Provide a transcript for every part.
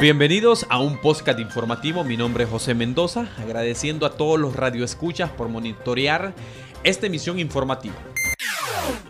Bienvenidos a un podcast informativo. Mi nombre es José Mendoza, agradeciendo a todos los radioescuchas por monitorear esta emisión informativa.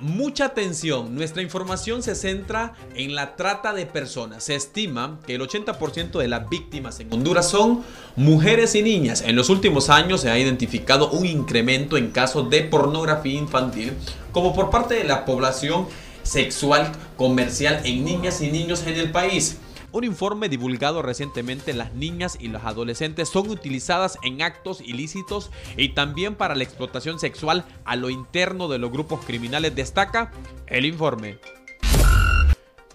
Mucha atención, nuestra información se centra en la trata de personas. Se estima que el 80% de las víctimas en Honduras son mujeres y niñas. En los últimos años se ha identificado un incremento en casos de pornografía infantil como por parte de la población sexual comercial en niñas y niños en el país. Un informe divulgado recientemente, las niñas y los adolescentes son utilizadas en actos ilícitos y también para la explotación sexual a lo interno de los grupos criminales, destaca el informe.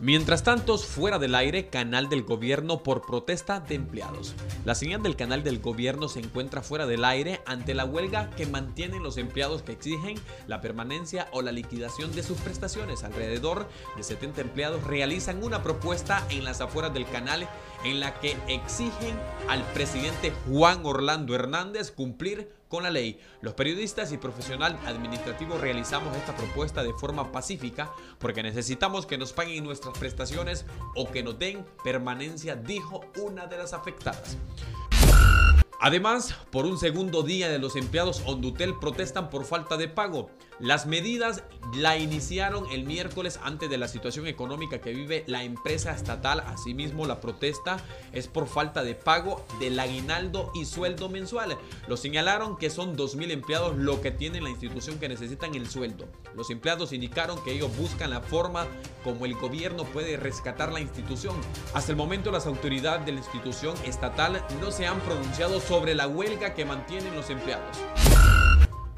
Mientras tanto, fuera del aire, canal del gobierno por protesta de empleados. La señal del canal del gobierno se encuentra fuera del aire ante la huelga que mantienen los empleados que exigen la permanencia o la liquidación de sus prestaciones. Alrededor de 70 empleados realizan una propuesta en las afueras del canal en la que exigen al presidente Juan Orlando Hernández cumplir con la ley. Los periodistas y profesional administrativo realizamos esta propuesta de forma pacífica porque necesitamos que nos paguen nuestras prestaciones o que nos den permanencia, dijo una de las afectadas. Además, por un segundo día de los empleados Ondutel protestan por falta de pago. Las medidas la iniciaron el miércoles antes de la situación económica que vive la empresa estatal. Asimismo, la protesta es por falta de pago del aguinaldo y sueldo mensual. Lo señalaron que son 2.000 empleados lo que tiene la institución que necesitan el sueldo. Los empleados indicaron que ellos buscan la forma como el gobierno puede rescatar la institución. Hasta el momento las autoridades de la institución estatal no se han pronunciado sobre la huelga que mantienen los empleados.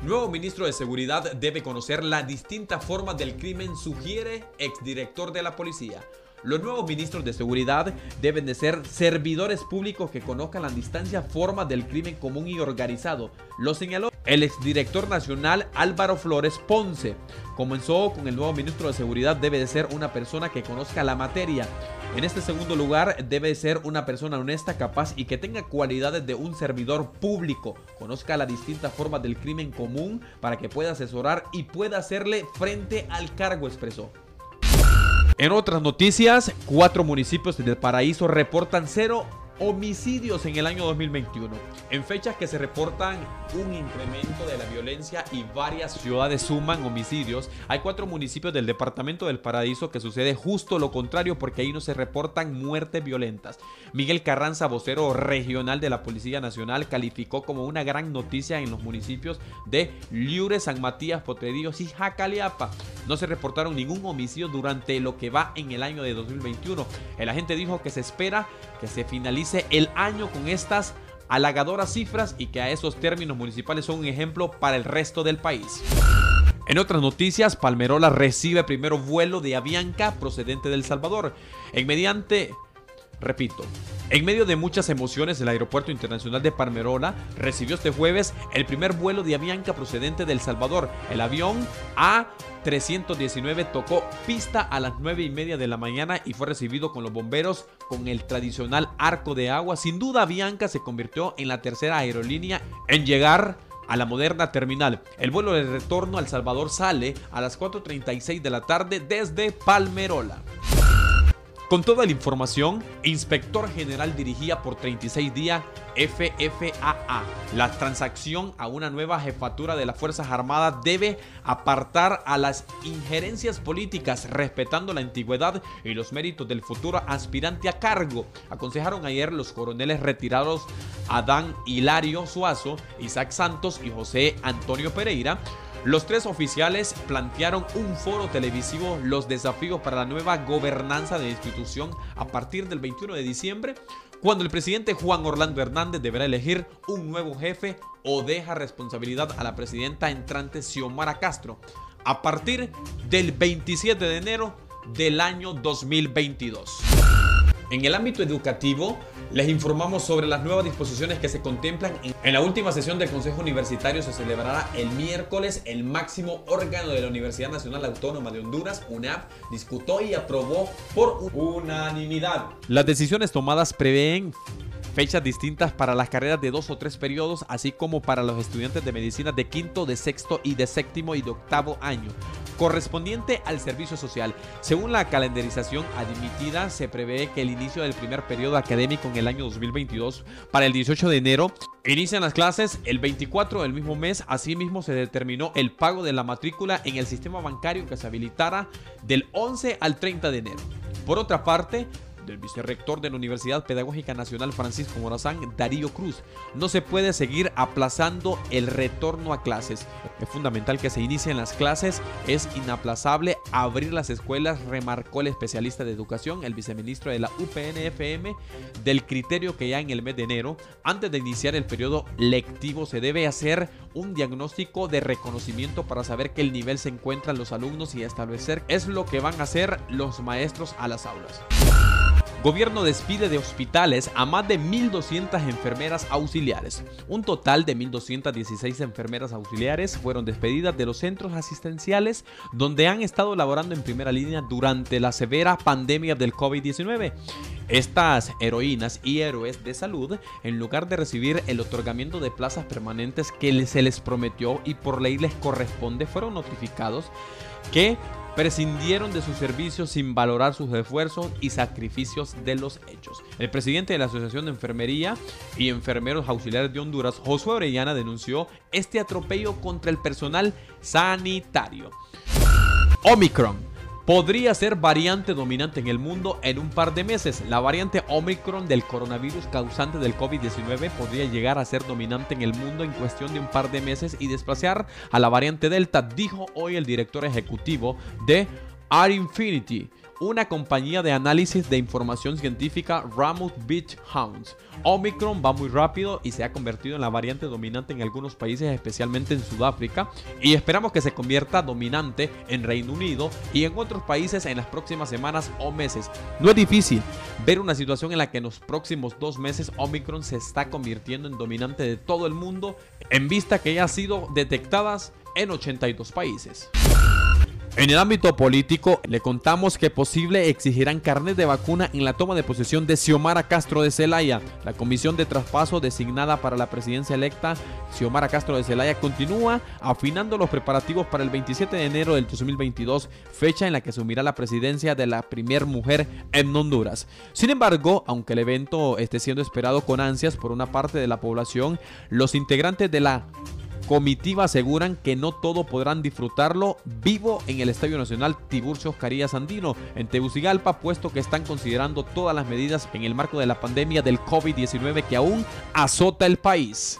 Nuevo ministro de Seguridad debe conocer la distinta forma del crimen, sugiere exdirector de la policía. Los nuevos ministros de seguridad deben de ser servidores públicos que conozcan la distancia forma del crimen común y organizado. Lo señaló el exdirector nacional Álvaro Flores Ponce. Comenzó con el nuevo ministro de seguridad debe de ser una persona que conozca la materia. En este segundo lugar debe ser una persona honesta, capaz y que tenga cualidades de un servidor público. Conozca la distinta forma del crimen común para que pueda asesorar y pueda hacerle frente al cargo, expresó. En otras noticias, cuatro municipios del paraíso reportan cero homicidios en el año 2021. En fechas que se reportan un incremento de la violencia y varias ciudades suman homicidios, hay cuatro municipios del departamento del Paraíso que sucede justo lo contrario porque ahí no se reportan muertes violentas. Miguel Carranza, vocero regional de la Policía Nacional, calificó como una gran noticia en los municipios de Liure, San Matías, Potrerillos y Jacaliapa. No se reportaron ningún homicidio durante lo que va en el año de 2021. El agente dijo que se espera que se finalice el año con estas halagadoras cifras y que a esos términos municipales son un ejemplo para el resto del país. En otras noticias, Palmerola recibe primero vuelo de Avianca procedente del Salvador. En mediante Repito, en medio de muchas emociones, el Aeropuerto Internacional de Palmerola recibió este jueves el primer vuelo de Avianca procedente de El Salvador. El avión A319 tocó pista a las 9 y media de la mañana y fue recibido con los bomberos con el tradicional arco de agua. Sin duda, Avianca se convirtió en la tercera aerolínea en llegar a la moderna terminal. El vuelo de retorno al Salvador sale a las 4.36 de la tarde desde Palmerola. Con toda la información, Inspector General dirigía por 36 días FFAA. La transacción a una nueva jefatura de las Fuerzas Armadas debe apartar a las injerencias políticas, respetando la antigüedad y los méritos del futuro aspirante a cargo. Aconsejaron ayer los coroneles retirados Adán Hilario Suazo, Isaac Santos y José Antonio Pereira los tres oficiales plantearon un foro televisivo Los desafíos para la nueva gobernanza de la institución a partir del 21 de diciembre, cuando el presidente Juan Orlando Hernández deberá elegir un nuevo jefe o deja responsabilidad a la presidenta entrante Xiomara Castro a partir del 27 de enero del año 2022. En el ámbito educativo, les informamos sobre las nuevas disposiciones que se contemplan. En la última sesión del Consejo Universitario se celebrará el miércoles el máximo órgano de la Universidad Nacional Autónoma de Honduras, UNAP, discutió y aprobó por unanimidad. Las decisiones tomadas prevén fechas distintas para las carreras de dos o tres periodos, así como para los estudiantes de medicina de quinto, de sexto y de séptimo y de octavo año. Correspondiente al servicio social. Según la calendarización admitida, se prevé que el inicio del primer periodo académico en el año 2022 para el 18 de enero inician las clases el 24 del mismo mes. Asimismo, se determinó el pago de la matrícula en el sistema bancario que se habilitara del 11 al 30 de enero. Por otra parte, del vicerrector de la Universidad Pedagógica Nacional Francisco Morazán, Darío Cruz. No se puede seguir aplazando el retorno a clases. Es fundamental que se inicien las clases, es inaplazable abrir las escuelas, remarcó el especialista de educación, el viceministro de la UPNFM, del criterio que ya en el mes de enero, antes de iniciar el periodo lectivo, se debe hacer un diagnóstico de reconocimiento para saber qué el nivel se encuentran los alumnos y establecer es lo que van a hacer los maestros a las aulas. Gobierno despide de hospitales a más de 1.200 enfermeras auxiliares. Un total de 1.216 enfermeras auxiliares fueron despedidas de los centros asistenciales donde han estado laborando en primera línea durante la severa pandemia del COVID-19. Estas heroínas y héroes de salud, en lugar de recibir el otorgamiento de plazas permanentes que se les prometió y por ley les corresponde, fueron notificados que prescindieron de sus servicios sin valorar sus esfuerzos y sacrificios de los hechos. El presidente de la Asociación de Enfermería y Enfermeros Auxiliares de Honduras, Josué Orellana, denunció este atropello contra el personal sanitario. Omicron podría ser variante dominante en el mundo en un par de meses. La variante Omicron del coronavirus causante del COVID-19 podría llegar a ser dominante en el mundo en cuestión de un par de meses y desplazar a la variante Delta, dijo hoy el director ejecutivo de R Infinity una compañía de análisis de información científica Ramoth Beach Hounds. Omicron va muy rápido y se ha convertido en la variante dominante en algunos países, especialmente en Sudáfrica, y esperamos que se convierta dominante en Reino Unido y en otros países en las próximas semanas o meses. No es difícil ver una situación en la que en los próximos dos meses Omicron se está convirtiendo en dominante de todo el mundo, en vista que ya ha sido detectadas en 82 países. En el ámbito político, le contamos que posible exigirán carnet de vacuna en la toma de posesión de Xiomara Castro de Celaya. La comisión de traspaso designada para la presidencia electa, Xiomara Castro de Celaya, continúa afinando los preparativos para el 27 de enero del 2022, fecha en la que asumirá la presidencia de la primer mujer en Honduras. Sin embargo, aunque el evento esté siendo esperado con ansias por una parte de la población, los integrantes de la comitiva aseguran que no todo podrán disfrutarlo vivo en el Estadio Nacional Tiburcio Carías Andino en Tegucigalpa, puesto que están considerando todas las medidas en el marco de la pandemia del COVID-19 que aún azota el país.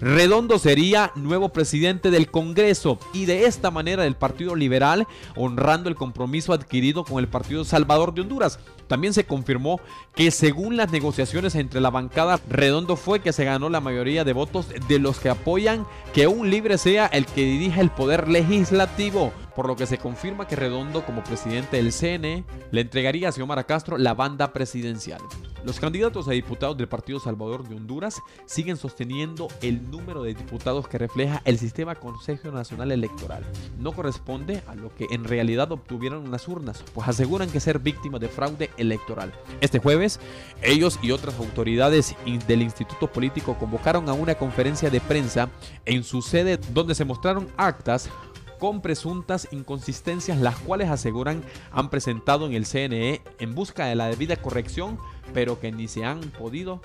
Redondo sería nuevo presidente del Congreso y de esta manera el Partido Liberal honrando el compromiso adquirido con el Partido Salvador de Honduras. También se confirmó que según las negociaciones entre la bancada, Redondo fue que se ganó la mayoría de votos de los que apoyan que un libre sea el que dirija el poder legislativo por lo que se confirma que Redondo como presidente del CNE le entregaría a Xiomara Castro la banda presidencial. Los candidatos a diputados del Partido Salvador de Honduras siguen sosteniendo el número de diputados que refleja el sistema Consejo Nacional Electoral. No corresponde a lo que en realidad obtuvieron las urnas, pues aseguran que ser víctimas de fraude electoral. Este jueves, ellos y otras autoridades del Instituto Político convocaron a una conferencia de prensa en su sede donde se mostraron actas con presuntas inconsistencias, las cuales aseguran han presentado en el CNE en busca de la debida corrección, pero que ni se han podido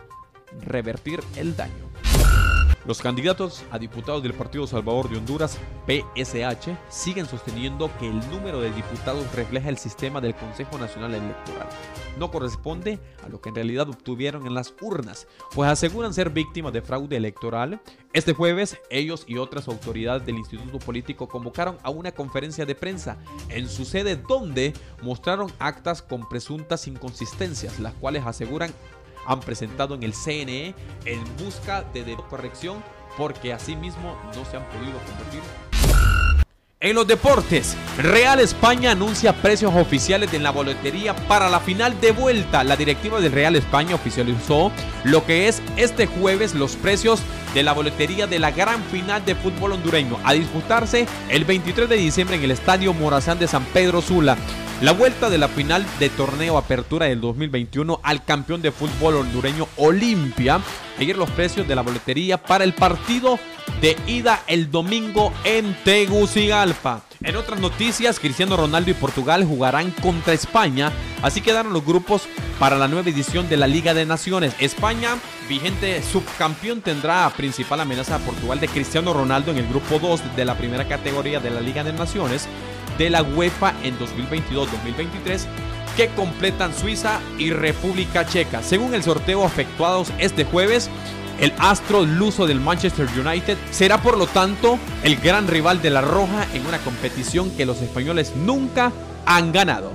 revertir el daño. Los candidatos a diputados del Partido Salvador de Honduras, PSH, siguen sosteniendo que el número de diputados refleja el sistema del Consejo Nacional Electoral. No corresponde a lo que en realidad obtuvieron en las urnas, pues aseguran ser víctimas de fraude electoral. Este jueves, ellos y otras autoridades del Instituto Político convocaron a una conferencia de prensa en su sede donde mostraron actas con presuntas inconsistencias, las cuales aseguran han presentado en el CNE en busca de corrección porque asimismo no se han podido convertir. En los deportes, Real España anuncia precios oficiales de la boletería para la final de vuelta. La directiva del Real España oficializó lo que es este jueves los precios de la boletería de la gran final de fútbol hondureño a disputarse el 23 de diciembre en el Estadio Morazán de San Pedro Sula. La vuelta de la final de torneo Apertura del 2021 al campeón de fútbol hondureño Olimpia. Ayer los precios de la boletería para el partido de ida el domingo en Tegucigalpa. En otras noticias, Cristiano Ronaldo y Portugal jugarán contra España, así quedaron los grupos para la nueva edición de la Liga de Naciones. España, vigente subcampeón, tendrá principal amenaza a Portugal de Cristiano Ronaldo en el grupo 2 de la primera categoría de la Liga de Naciones de la UEFA en 2022-2023 que completan Suiza y República Checa. Según el sorteo efectuados este jueves, el astro luso del Manchester United será por lo tanto el gran rival de la Roja en una competición que los españoles nunca han ganado.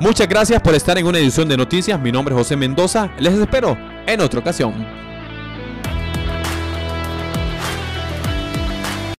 Muchas gracias por estar en una edición de noticias. Mi nombre es José Mendoza. Les espero en otra ocasión.